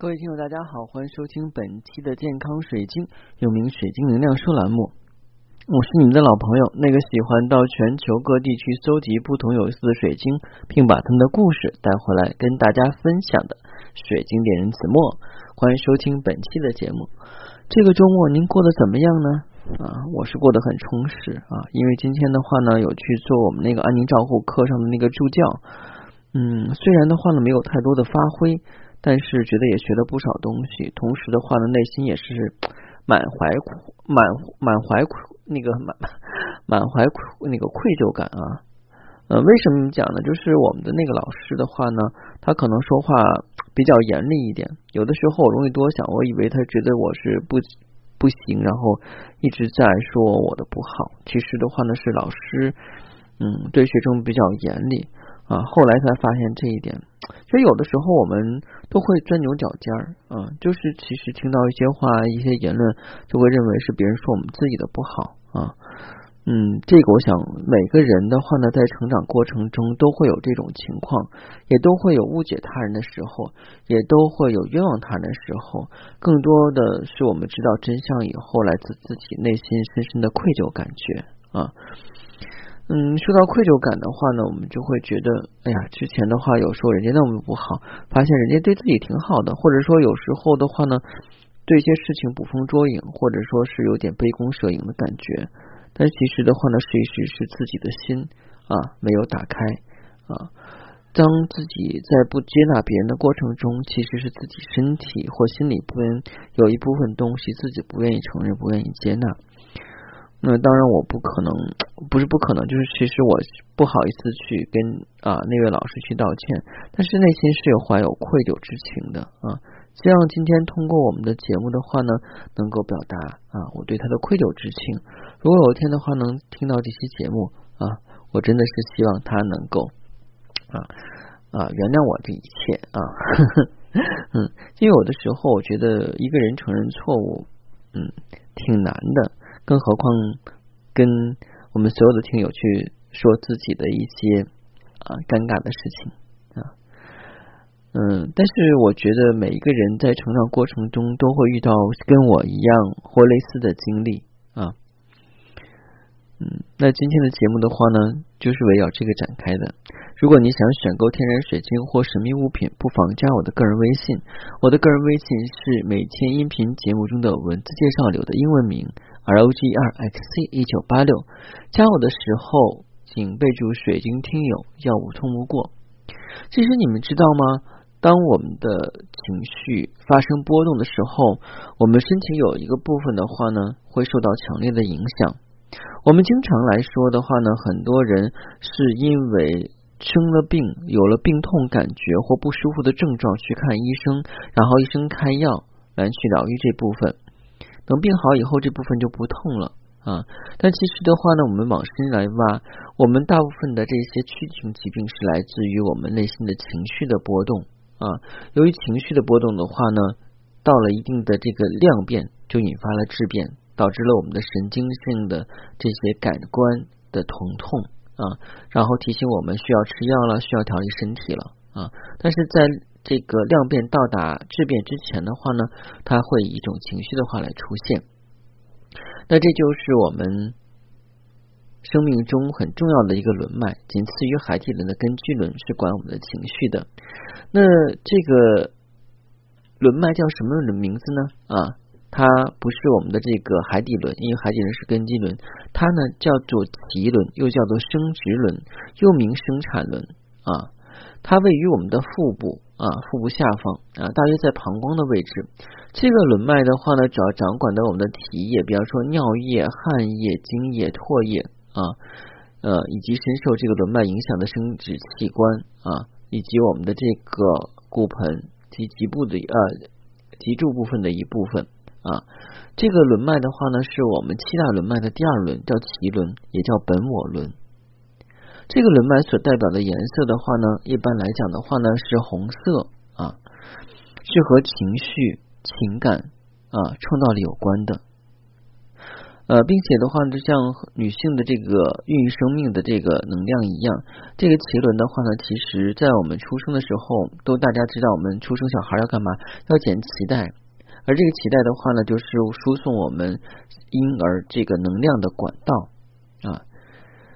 各位听友，大家好，欢迎收听本期的健康水晶，又名水晶能量说栏目。我是你们的老朋友，那个喜欢到全球各地去搜集不同有意思的水晶，并把他们的故事带回来跟大家分享的水晶猎人子墨。欢迎收听本期的节目。这个周末您过得怎么样呢？啊，我是过得很充实啊，因为今天的话呢，有去做我们那个安宁照护课上的那个助教。嗯，虽然的话呢，没有太多的发挥。但是觉得也学了不少东西，同时的话呢，内心也是满怀苦满满怀苦那个满满怀那个愧疚感啊。呃，为什么讲呢？就是我们的那个老师的话呢，他可能说话比较严厉一点，有的时候我容易多想，我以为他觉得我是不不行，然后一直在说我的不好。其实的话呢，是老师嗯对学生比较严厉啊。后来才发现这一点。其实有的时候我们都会钻牛角尖儿，啊，就是其实听到一些话、一些言论，就会认为是别人说我们自己的不好啊。嗯，这个我想每个人的话呢，在成长过程中都会有这种情况，也都会有误解他人的时候，也都会有冤枉他人的时候。更多的是我们知道真相以后，来自自己内心深深的愧疚感觉啊。嗯，说到愧疚感的话呢，我们就会觉得，哎呀，之前的话有时候人家那么不好，发现人家对自己挺好的，或者说有时候的话呢，对一些事情捕风捉影，或者说是有点杯弓蛇影的感觉。但其实的话呢，是一是自己的心啊没有打开啊。当自己在不接纳别人的过程中，其实是自己身体或心里不愿有一部分东西自己不愿意承认，不愿意接纳。那当然，我不可能，不是不可能，就是其实我不好意思去跟啊那位老师去道歉，但是内心是有怀有愧疚之情的啊。希望今天通过我们的节目的话呢，能够表达啊我对他的愧疚之情。如果有一天的话能听到这期节目啊，我真的是希望他能够啊啊原谅我这一切啊呵呵。嗯，因为有的时候我觉得一个人承认错误，嗯，挺难的。更何况跟我们所有的听友去说自己的一些啊尴尬的事情啊，嗯，但是我觉得每一个人在成长过程中都会遇到跟我一样或类似的经历啊，嗯，那今天的节目的话呢，就是围绕这个展开的。如果你想选购天然水晶或神秘物品，不妨加我的个人微信。我的个人微信是每天音频节目中的文字介绍里的英文名。R O G 二 X C 一九八六，加我的时候请备注“水晶听友”，要无通不过。其实你们知道吗？当我们的情绪发生波动的时候，我们身体有一个部分的话呢，会受到强烈的影响。我们经常来说的话呢，很多人是因为生了病，有了病痛感觉或不舒服的症状去看医生，然后医生开药来去疗愈这部分。等病好以后，这部分就不痛了啊。但其实的话呢，我们往深来挖，我们大部分的这些躯体性疾病是来自于我们内心的情绪的波动啊。由于情绪的波动的话呢，到了一定的这个量变，就引发了质变，导致了我们的神经性的这些感官的疼痛啊，然后提醒我们需要吃药了，需要调理身体了啊。但是在这个量变到达质变之前的话呢，它会以一种情绪的话来出现。那这就是我们生命中很重要的一个轮脉，仅次于海底轮的根基轮，是管我们的情绪的。那这个轮脉叫什么名字呢？啊，它不是我们的这个海底轮，因为海底轮是根基轮，它呢叫做脐轮，又叫做生殖轮，又名生产轮啊。它位于我们的腹部。啊，腹部下方啊，大约在膀胱的位置。这个轮脉的话呢，主要掌管的我们的体液，比方说尿液、汗液、精液、唾液啊，呃，以及深受这个轮脉影响的生殖器官啊，以及我们的这个骨盆及脊部的呃脊柱部分的一部分啊。这个轮脉的话呢，是我们七大轮脉的第二轮，叫脐轮，也叫本我轮。这个轮脉所代表的颜色的话呢，一般来讲的话呢是红色啊，是和情绪、情感啊、创造力有关的。呃，并且的话，就像女性的这个孕育生命的这个能量一样，这个脐轮的话呢，其实在我们出生的时候，都大家知道，我们出生小孩要干嘛？要剪脐带，而这个脐带的话呢，就是输送我们婴儿这个能量的管道啊。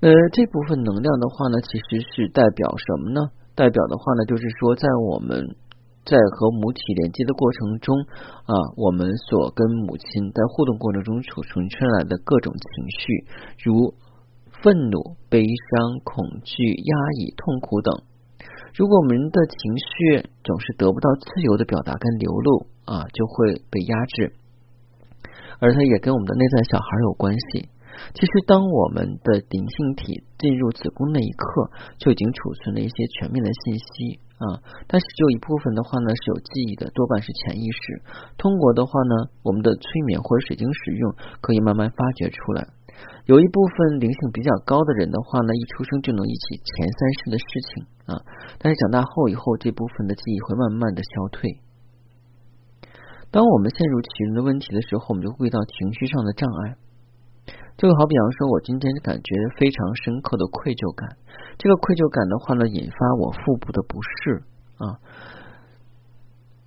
呃，这部分能量的话呢，其实是代表什么呢？代表的话呢，就是说在我们。在和母体连接的过程中啊，我们所跟母亲在互动过程中储存出来的各种情绪，如愤怒、悲伤、恐惧、压抑、痛苦等。如果我们的情绪总是得不到自由的表达跟流露啊，就会被压制，而它也跟我们的内在小孩有关系。其实，当我们的灵性体进入子宫那一刻，就已经储存了一些全面的信息啊。但是，只有一部分的话呢是有记忆的，多半是潜意识。通过的话呢，我们的催眠或者水晶使用，可以慢慢发掘出来。有一部分灵性比较高的人的话呢，一出生就能忆起前三世的事情啊。但是长大后以后，这部分的记忆会慢慢的消退。当我们陷入其中的问题的时候，我们就会遇到情绪上的障碍。就好比方说，我今天感觉非常深刻的愧疚感，这个愧疚感的话呢，引发我腹部的不适啊。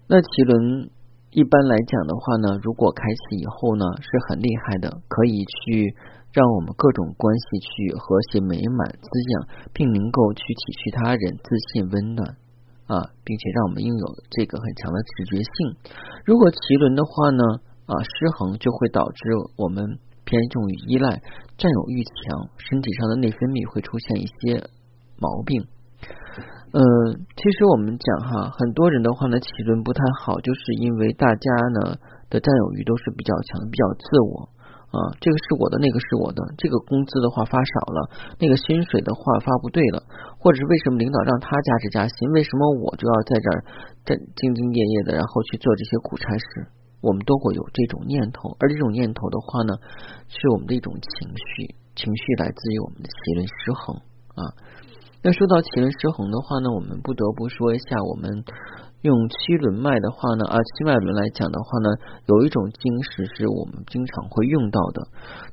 那脐轮一般来讲的话呢，如果开启以后呢，是很厉害的，可以去让我们各种关系去和谐美满滋养，并能够去体恤他人、自信温暖啊，并且让我们拥有这个很强的直觉性。如果脐轮的话呢啊失衡，就会导致我们。偏重于依赖、占有欲强，身体上的内分泌会出现一些毛病。呃，其实我们讲哈，很多人的话呢，气轮不太好，就是因为大家呢的占有欲都是比较强，比较自我啊，这个是我的，那个是我的，这个工资的话发少了，那个薪水的话发不对了，或者是为什么领导让他加职加薪，为什么我就要在这儿在兢兢业业的，然后去做这些苦差事？我们都会有这种念头，而这种念头的话呢，是我们的一种情绪，情绪来自于我们的脐轮失衡啊。那说到奇轮失衡的话呢，我们不得不说一下，我们用七轮脉的话呢，啊，七脉轮来讲的话呢，有一种晶石是我们经常会用到的，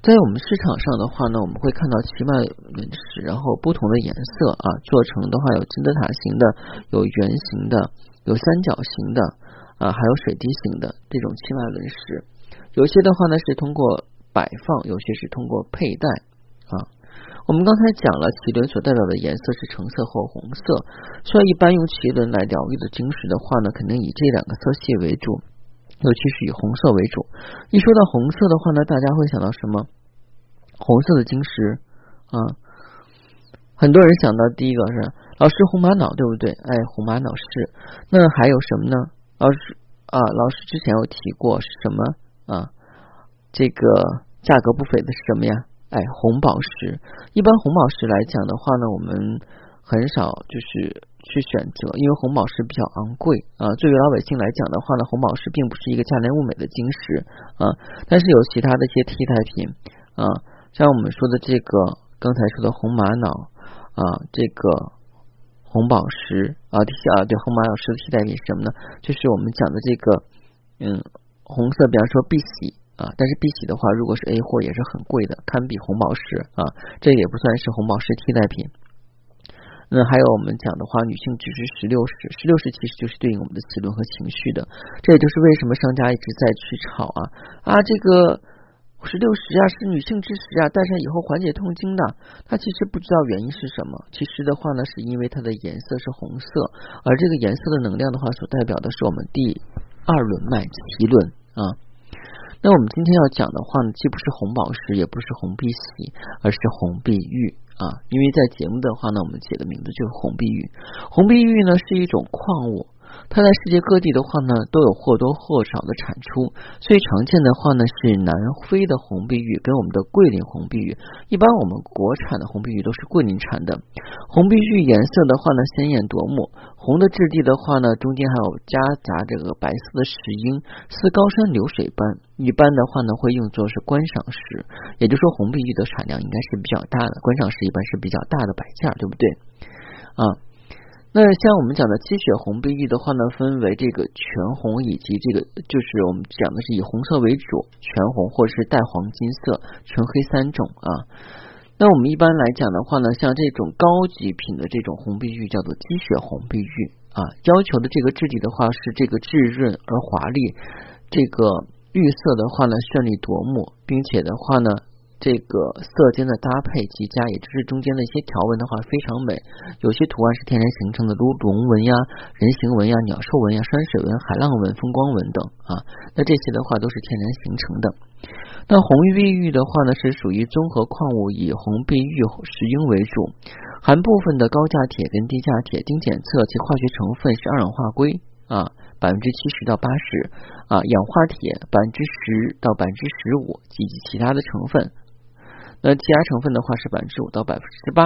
在我们市场上的话呢，我们会看到七脉轮石，然后不同的颜色啊，做成的话有金字塔形的，有圆形的，有三角形的。啊，还有水滴形的这种青蛙轮石，有些的话呢是通过摆放，有些是通过佩戴啊。我们刚才讲了，脐轮所代表的颜色是橙色或红色，所以一般用脐轮来疗愈的晶石的话呢，肯定以这两个色系为主，尤其是以红色为主。一说到红色的话呢，大家会想到什么？红色的晶石啊，很多人想到第一个是老师红玛瑙，对不对？哎，红玛瑙是。那还有什么呢？老师啊，老师之前有提过什么啊？这个价格不菲的是什么呀？哎，红宝石。一般红宝石来讲的话呢，我们很少就是去选择，因为红宝石比较昂贵啊。对于老百姓来讲的话呢，红宝石并不是一个价廉物美的晶石啊。但是有其他的一些替代品啊，像我们说的这个刚才说的红玛瑙啊，这个。红宝石啊，替啊对红玛瑙石的替代品是什么呢？就是我们讲的这个嗯红色，比方说碧玺啊，但是碧玺的话，如果是 A 货也是很贵的，堪比红宝石啊，这也不算是红宝石替代品。那还有我们讲的话，女性只是十六石，十六石其实就是对应我们的脐轮和情绪的，这也就是为什么商家一直在去炒啊啊这个。十六石啊，是女性之石啊，戴上以后缓解痛经的。他其实不知道原因是什么。其实的话呢，是因为它的颜色是红色，而这个颜色的能量的话，所代表的是我们第二轮脉脐轮啊。那我们今天要讲的话呢，既不是红宝石，也不是红碧玺，而是红碧玉啊。因为在节目的话呢，我们起的名字就是红碧玉。红碧玉呢，是一种矿物。它在世界各地的话呢，都有或多或少的产出。最常见的话呢是南非的红碧玉跟我们的桂林红碧玉。一般我们国产的红碧玉都是桂林产的。红碧玉颜色的话呢鲜艳夺目，红的质地的话呢中间还有夹杂这个白色的石英，似高山流水般。一般的话呢会用作是观赏石，也就是说红碧玉的产量应该是比较大的。观赏石一般是比较大的摆件，对不对？啊。那像我们讲的鸡血红碧玉的话呢，分为这个全红以及这个就是我们讲的是以红色为主，全红或者是带黄金色、纯黑三种啊。那我们一般来讲的话呢，像这种高级品的这种红碧玉叫做鸡血红碧玉啊，要求的这个质地的话是这个质润而华丽，这个玉色的话呢绚丽夺目，并且的话呢。这个色间的搭配极佳，也就是中间的一些条纹的话非常美。有些图案是天然形成的，如龙纹呀、人形纹呀、鸟兽纹呀、山水纹、海浪纹、风光纹等啊。那这些的话都是天然形成的。那红玉碧玉的话呢，是属于综合矿物，以红碧玉石英为主，含部分的高价铁跟低价铁。经检测其化学成分是二氧化硅啊，百分之七十到八十啊，氧化铁百分之十到百分之十五，以及其他的成分。那其他成分的话是百分之五到百分之十八，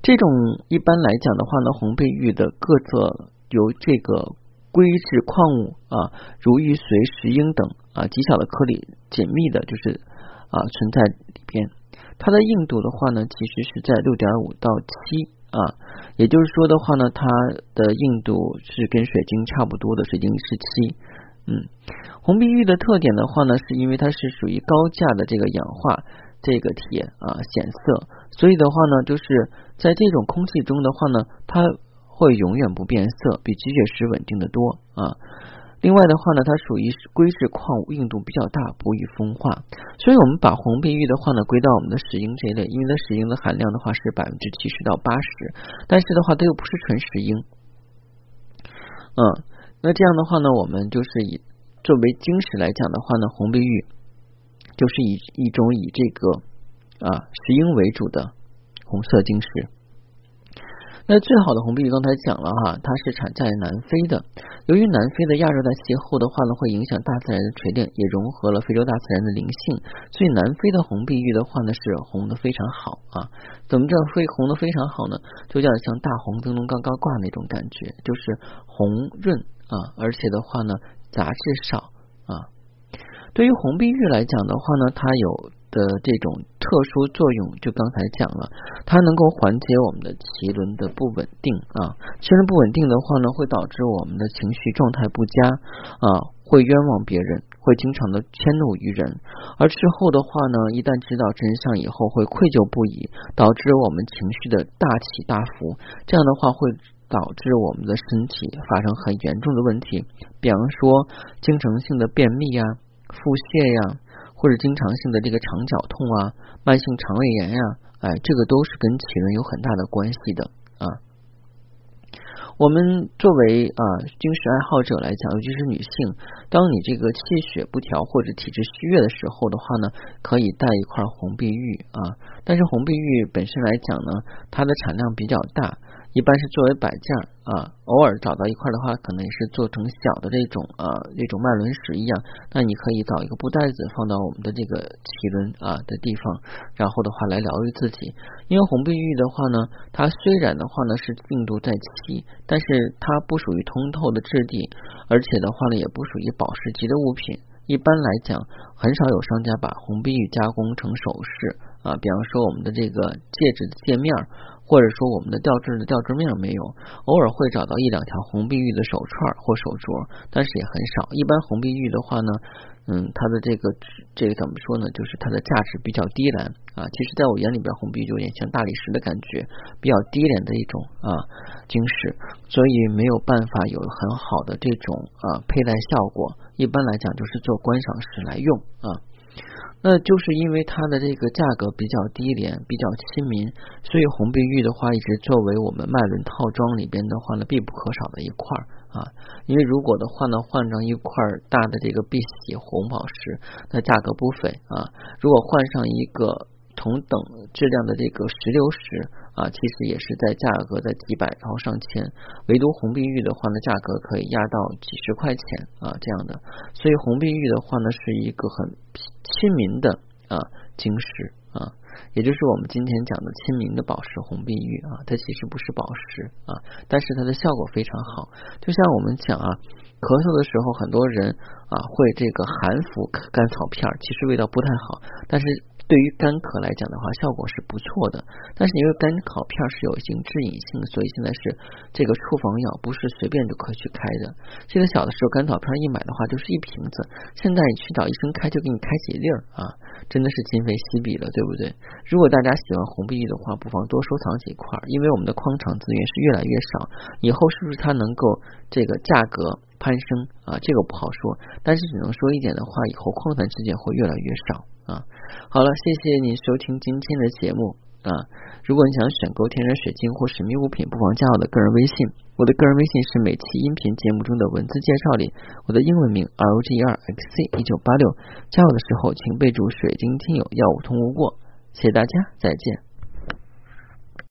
这种一般来讲的话呢，红碧玉的各色由这个硅质矿物啊，如玉髓、石英等啊极小的颗粒紧密的，就是啊存在里边。它的硬度的话呢，其实是在六点五到七啊，也就是说的话呢，它的硬度是跟水晶差不多的，水晶是七。嗯，红碧玉的特点的话呢，是因为它是属于高价的这个氧化。这个铁啊显色，所以的话呢，就是在这种空气中的话呢，它会永远不变色，比积雪石稳定的多啊。另外的话呢，它属于硅质矿物，硬度比较大，不易风化。所以我们把红碧玉的话呢归到我们的石英这一类，因为它石英的含量的话是百分之七十到八十，但是的话它又不是纯石英。嗯，那这样的话呢，我们就是以作为晶石来讲的话呢，红碧玉。就是以一种以这个啊石英为主的红色晶石。那最好的红碧玉刚才讲了哈，它是产在南非的。由于南非的亚热带气候的话呢，会影响大自然的锤炼，也融合了非洲大自然的灵性，所以南非的红碧玉的话呢是红的非常好啊。怎么叫非红的非常好呢？就叫像大红灯笼高高挂那种感觉，就是红润啊，而且的话呢杂质少啊。对于红碧玉来讲的话呢，它有的这种特殊作用，就刚才讲了，它能够缓解我们的脐轮的不稳定啊，脐轮不稳定的话呢，会导致我们的情绪状态不佳啊，会冤枉别人，会经常的迁怒于人，而之后的话呢，一旦知道真相以后，会愧疚不已，导致我们情绪的大起大伏，这样的话会导致我们的身体发生很严重的问题，比方说经常性的便秘呀。腹泻呀，或者经常性的这个肠绞痛啊，慢性肠胃炎呀，哎，这个都是跟体温有很大的关系的啊。我们作为啊精石爱好者来讲，尤其是女性，当你这个气血不调或者体质虚弱的时候的话呢，可以带一块红碧玉啊。但是红碧玉本身来讲呢，它的产量比较大。一般是作为摆件啊，偶尔找到一块的话，可能也是做成小的这种啊，这种麦轮石一样。那你可以找一个布袋子放到我们的这个脐轮啊的地方，然后的话来疗愈自己。因为红碧玉的话呢，它虽然的话呢是硬度在七，但是它不属于通透的质地，而且的话呢也不属于宝石级的物品。一般来讲，很少有商家把红碧玉加工成首饰啊，比方说我们的这个戒指的戒面。或者说我们的吊坠的吊坠面没有，偶尔会找到一两条红碧玉的手串或手镯，但是也很少。一般红碧玉的话呢，嗯，它的这个这个怎么说呢？就是它的价值比较低廉啊。其实在我眼里边，红碧就有点像大理石的感觉，比较低廉的一种啊晶石，所以没有办法有很好的这种啊佩戴效果。一般来讲，就是做观赏石来用啊。那就是因为它的这个价格比较低廉，比较亲民，所以红碧玉的话一直作为我们脉轮套装里边的话呢必不可少的一块啊。因为如果的话呢换成一块大的这个碧玺红宝石，那价格不菲啊。如果换上一个。同等质量的这个石榴石啊，其实也是在价格在几百到上千，唯独红碧玉的话呢，价格可以压到几十块钱啊这样的，所以红碧玉的话呢，是一个很亲民的啊晶石啊，也就是我们今天讲的亲民的宝石红碧玉啊，它其实不是宝石啊，但是它的效果非常好，就像我们讲啊，咳嗽的时候，很多人啊会这个含服甘草片，其实味道不太好，但是。对于干咳来讲的话，效果是不错的。但是因为干烤片是有一定致瘾性，所以现在是这个处方药不是随便就可以去开的。记得小的时候甘草片一买的话就是一瓶子，现在你去找医生开就给你开几粒儿啊，真的是今非昔比了，对不对？如果大家喜欢红碧玉的话，不妨多收藏几块，因为我们的矿场资源是越来越少，以后是不是它能够这个价格攀升啊？这个不好说，但是只能说一点的话，以后矿产资源会越来越少。啊，好了，谢谢你收听今天的节目啊！如果你想选购天然水晶或神秘物品，不妨加我的个人微信，我的个人微信是每期音频节目中的文字介绍里我的英文名 R O G E R X C 一九八六。加我的时候请备注“水晶听友”，要无通无过。谢谢大家，再见。